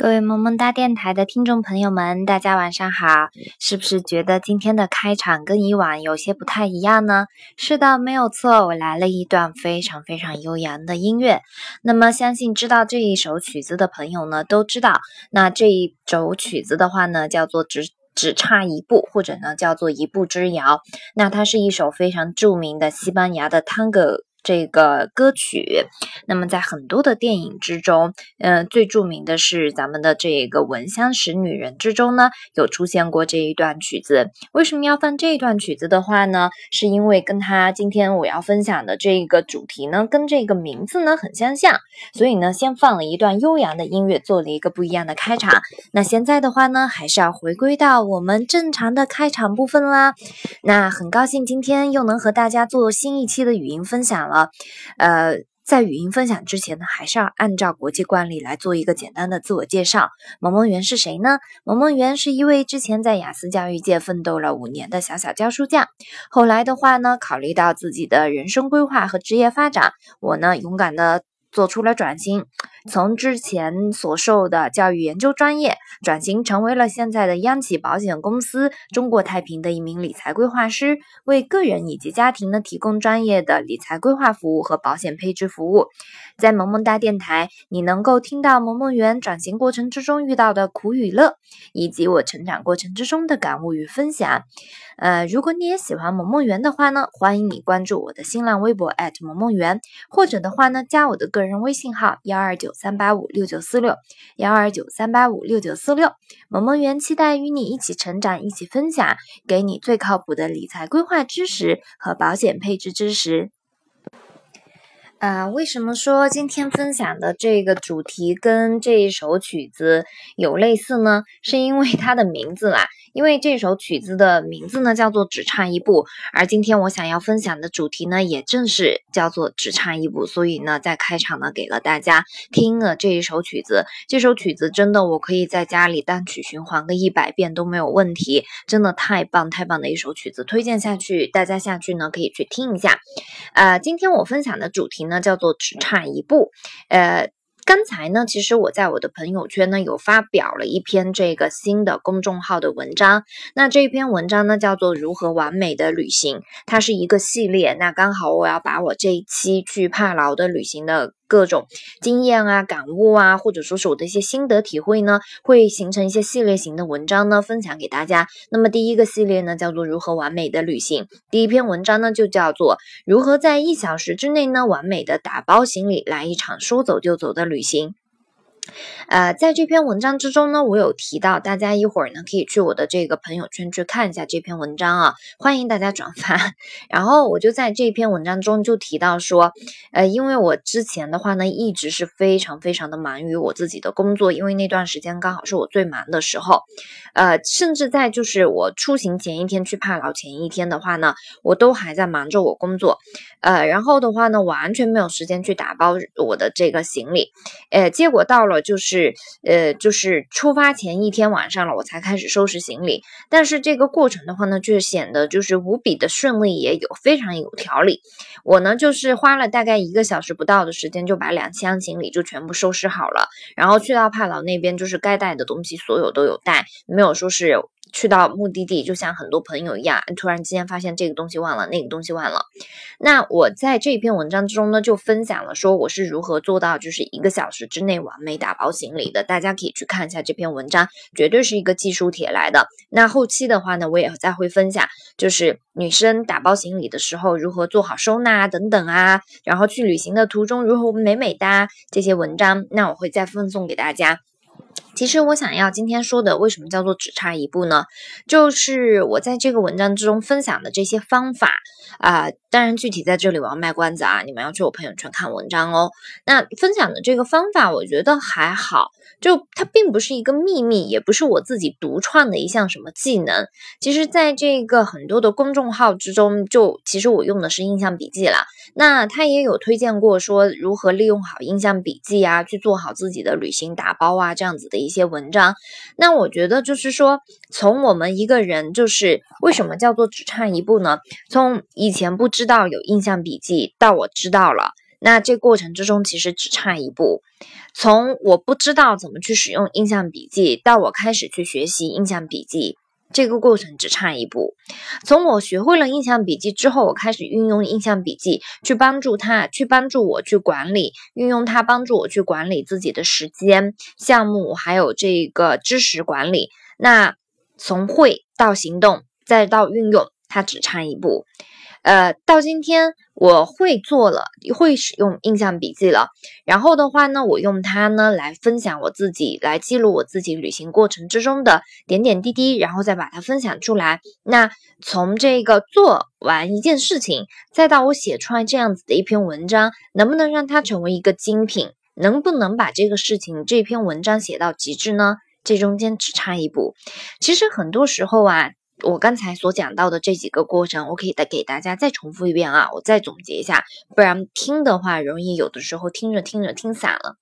各位萌萌哒电台的听众朋友们，大家晚上好！是不是觉得今天的开场跟以往有些不太一样呢？是的，没有错，我来了一段非常非常悠扬的音乐。那么，相信知道这一首曲子的朋友呢，都知道，那这一首曲子的话呢，叫做只只差一步，或者呢叫做一步之遥。那它是一首非常著名的西班牙的探戈。这个歌曲，那么在很多的电影之中，嗯，最著名的是咱们的这个《闻香识女人》之中呢，有出现过这一段曲子。为什么要放这一段曲子的话呢？是因为跟他今天我要分享的这个主题呢，跟这个名字呢很相像，所以呢，先放了一段悠扬的音乐，做了一个不一样的开场。那现在的话呢，还是要回归到我们正常的开场部分啦。那很高兴今天又能和大家做新一期的语音分享。了，呃，在语音分享之前呢，还是要按照国际惯例来做一个简单的自我介绍。萌萌园是谁呢？萌萌园是一位之前在雅思教育界奋斗了五年的小小教书匠。后来的话呢，考虑到自己的人生规划和职业发展，我呢勇敢的做出了转型。从之前所受的教育研究专业转型，成为了现在的央企保险公司中国太平的一名理财规划师，为个人以及家庭呢提供专业的理财规划服务和保险配置服务。在萌萌哒电台，你能够听到萌萌园转型过程之中遇到的苦与乐，以及我成长过程之中的感悟与分享。呃，如果你也喜欢萌萌园的话呢，欢迎你关注我的新浪微博萌萌园，或者的话呢，加我的个人微信号幺二九。三八五六九四六幺二九三八五六九四六，萌萌园期待与你一起成长，一起分享，给你最靠谱的理财规划知识和保险配置知识。啊，为什么说今天分享的这个主题跟这一首曲子有类似呢？是因为 它的名字啦。因为这首曲子的名字呢叫做《只差一步》，而今天我想要分享的主题呢也正是叫做《只差一步》，所以呢在开场呢给了大家听了这一首曲子。这首曲子真的我可以在家里单曲循环个一百遍都没有问题，真的太棒太棒的一首曲子，推荐下去，大家下去呢可以去听一下。呃，今天我分享的主题呢叫做《只差一步》，呃。刚才呢，其实我在我的朋友圈呢有发表了一篇这个新的公众号的文章。那这篇文章呢叫做《如何完美的旅行》，它是一个系列。那刚好我要把我这一期去帕劳的旅行的。各种经验啊、感悟啊，或者说是我的一些心得体会呢，会形成一些系列型的文章呢，分享给大家。那么第一个系列呢，叫做如何完美的旅行。第一篇文章呢，就叫做如何在一小时之内呢，完美的打包行李，来一场说走就走的旅行。呃，在这篇文章之中呢，我有提到，大家一会儿呢可以去我的这个朋友圈去看一下这篇文章啊，欢迎大家转发。然后我就在这篇文章中就提到说，呃，因为我之前的话呢，一直是非常非常的忙于我自己的工作，因为那段时间刚好是我最忙的时候，呃，甚至在就是我出行前一天去帕劳前一天的话呢，我都还在忙着我工作，呃，然后的话呢，完全没有时间去打包我的这个行李，呃，结果到了。就是呃，就是出发前一天晚上了，我才开始收拾行李。但是这个过程的话呢，却显得就是无比的顺利，也有非常有条理。我呢，就是花了大概一个小时不到的时间，就把两箱行李就全部收拾好了。然后去到帕劳那边，就是该带的东西所有都有带，没有说是。去到目的地，就像很多朋友一样，突然之间发现这个东西忘了，那个东西忘了。那我在这篇文章之中呢，就分享了说我是如何做到就是一个小时之内完美打包行李的。大家可以去看一下这篇文章，绝对是一个技术帖来的。那后期的话呢，我也再会分享，就是女生打包行李的时候如何做好收纳等等啊，然后去旅行的途中如何美美哒这些文章，那我会再奉送给大家。其实我想要今天说的，为什么叫做只差一步呢？就是我在这个文章之中分享的这些方法啊，当然具体在这里我要卖关子啊，你们要去我朋友圈看文章哦。那分享的这个方法，我觉得还好，就它并不是一个秘密，也不是我自己独创的一项什么技能。其实，在这个很多的公众号之中，就其实我用的是印象笔记啦。那他也有推荐过说如何利用好印象笔记啊，去做好自己的旅行打包啊，这样子的一些文章。那我觉得就是说，从我们一个人就是为什么叫做只差一步呢？从以前不知道有印象笔记到我知道了。那这过程之中其实只差一步，从我不知道怎么去使用印象笔记，到我开始去学习印象笔记。这个过程只差一步，从我学会了印象笔记之后，我开始运用印象笔记去帮助他，去帮助我去管理，运用它帮助我去管理自己的时间、项目，还有这个知识管理。那从会到行动，再到运用，它只差一步。呃，到今天我会做了，会使用印象笔记了。然后的话呢，我用它呢来分享我自己，来记录我自己旅行过程之中的点点滴滴，然后再把它分享出来。那从这个做完一件事情，再到我写出来这样子的一篇文章，能不能让它成为一个精品？能不能把这个事情这篇文章写到极致呢？这中间只差一步。其实很多时候啊。我刚才所讲到的这几个过程，我可以再给大家再重复一遍啊，我再总结一下，不然听的话容易有的时候听着听着听散了。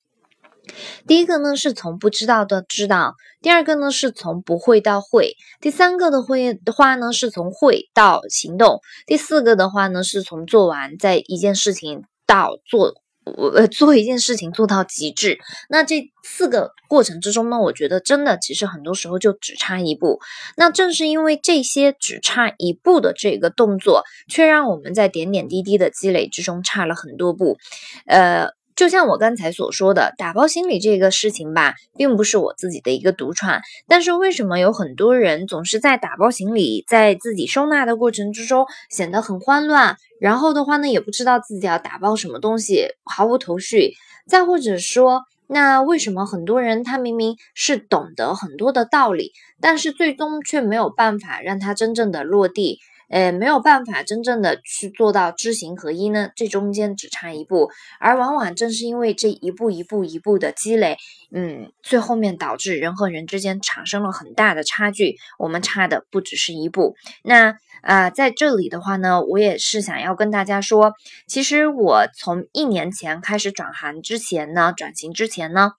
第一个呢是从不知道的知道，第二个呢是从不会到会，第三个的会的话呢是从会到行动，第四个的话呢是从做完在一件事情到做。我做一件事情做到极致，那这四个过程之中呢，我觉得真的其实很多时候就只差一步。那正是因为这些只差一步的这个动作，却让我们在点点滴滴的积累之中差了很多步。呃。就像我刚才所说的，打包行李这个事情吧，并不是我自己的一个独创。但是为什么有很多人总是在打包行李，在自己收纳的过程之中显得很慌乱？然后的话呢，也不知道自己要打包什么东西，毫无头绪。再或者说，那为什么很多人他明明是懂得很多的道理，但是最终却没有办法让他真正的落地？呃，没有办法真正的去做到知行合一呢，这中间只差一步，而往往正是因为这一步一步一步的积累，嗯，最后面导致人和人之间产生了很大的差距。我们差的不只是一步。那啊，在这里的话呢，我也是想要跟大家说，其实我从一年前开始转行之前呢，转型之前呢，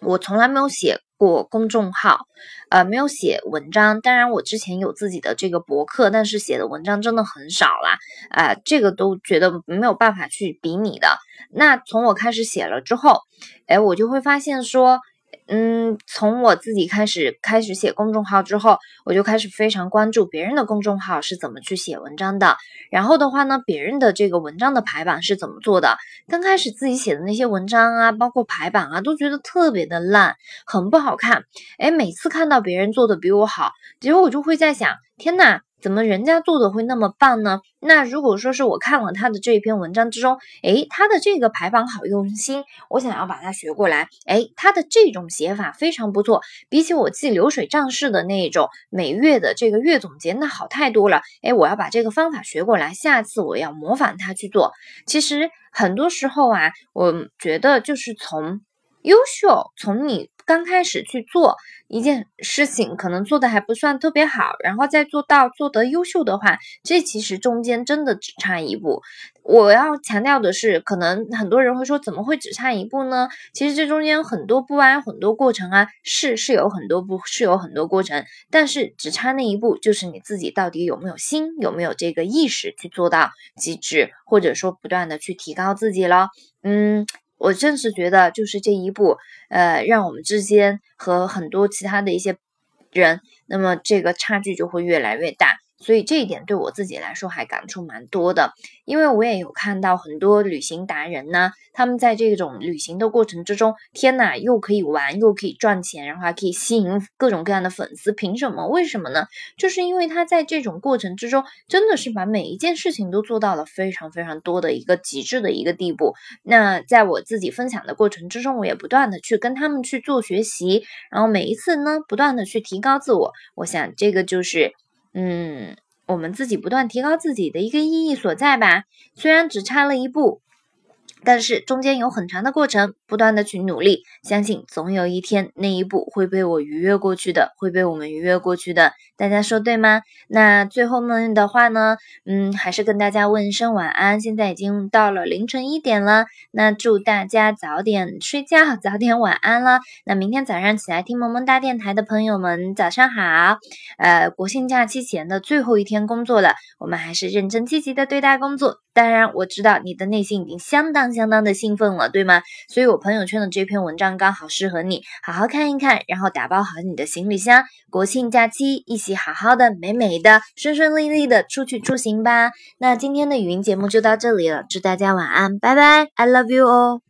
我从来没有写。过公众号，呃，没有写文章。当然，我之前有自己的这个博客，但是写的文章真的很少啦，啊，这个都觉得没有办法去比拟的。那从我开始写了之后，哎，我就会发现说。嗯，从我自己开始开始写公众号之后，我就开始非常关注别人的公众号是怎么去写文章的。然后的话呢，别人的这个文章的排版是怎么做的？刚开始自己写的那些文章啊，包括排版啊，都觉得特别的烂，很不好看。哎，每次看到别人做的比我好，结果我就会在想，天呐！怎么人家做的会那么棒呢？那如果说是我看了他的这一篇文章之中，诶，他的这个排版好用心，我想要把它学过来，诶，他的这种写法非常不错，比起我记流水账式的那一种每月的这个月总结，那好太多了。诶，我要把这个方法学过来，下次我要模仿他去做。其实很多时候啊，我觉得就是从优秀，从你。刚开始去做一件事情，可能做的还不算特别好，然后再做到做得优秀的话，这其实中间真的只差一步。我要强调的是，可能很多人会说，怎么会只差一步呢？其实这中间很多步啊，很多过程啊，是是有很多步，是有很多过程，但是只差那一步，就是你自己到底有没有心，有没有这个意识去做到极致，或者说不断的去提高自己了，嗯。我真是觉得，就是这一步，呃，让我们之间和很多其他的一些人，那么这个差距就会越来越大。所以这一点对我自己来说还感触蛮多的，因为我也有看到很多旅行达人呢，他们在这种旅行的过程之中，天呐，又可以玩，又可以赚钱，然后还可以吸引各种各样的粉丝，凭什么？为什么呢？就是因为他在这种过程之中，真的是把每一件事情都做到了非常非常多的一个极致的一个地步。那在我自己分享的过程之中，我也不断的去跟他们去做学习，然后每一次呢，不断的去提高自我。我想这个就是。嗯，我们自己不断提高自己的一个意义所在吧。虽然只差了一步，但是中间有很长的过程，不断的去努力，相信总有一天那一步会被我逾越过去的，会被我们逾越过去的。大家说对吗？那最后呢的话呢，嗯，还是跟大家问一声晚安。现在已经到了凌晨一点了，那祝大家早点睡觉，早点晚安了。那明天早上起来听萌萌哒电台的朋友们，早上好。呃，国庆假期前的最后一天工作了，我们还是认真积极的对待工作。当然，我知道你的内心已经相当相当的兴奋了，对吗？所以我朋友圈的这篇文章刚好适合你，好好看一看，然后打包好你的行李箱，国庆假期一起好好的、美美的、顺顺利利的出去出行吧。那今天的语音节目就到这里了，祝大家晚安，拜拜，I love you 哦。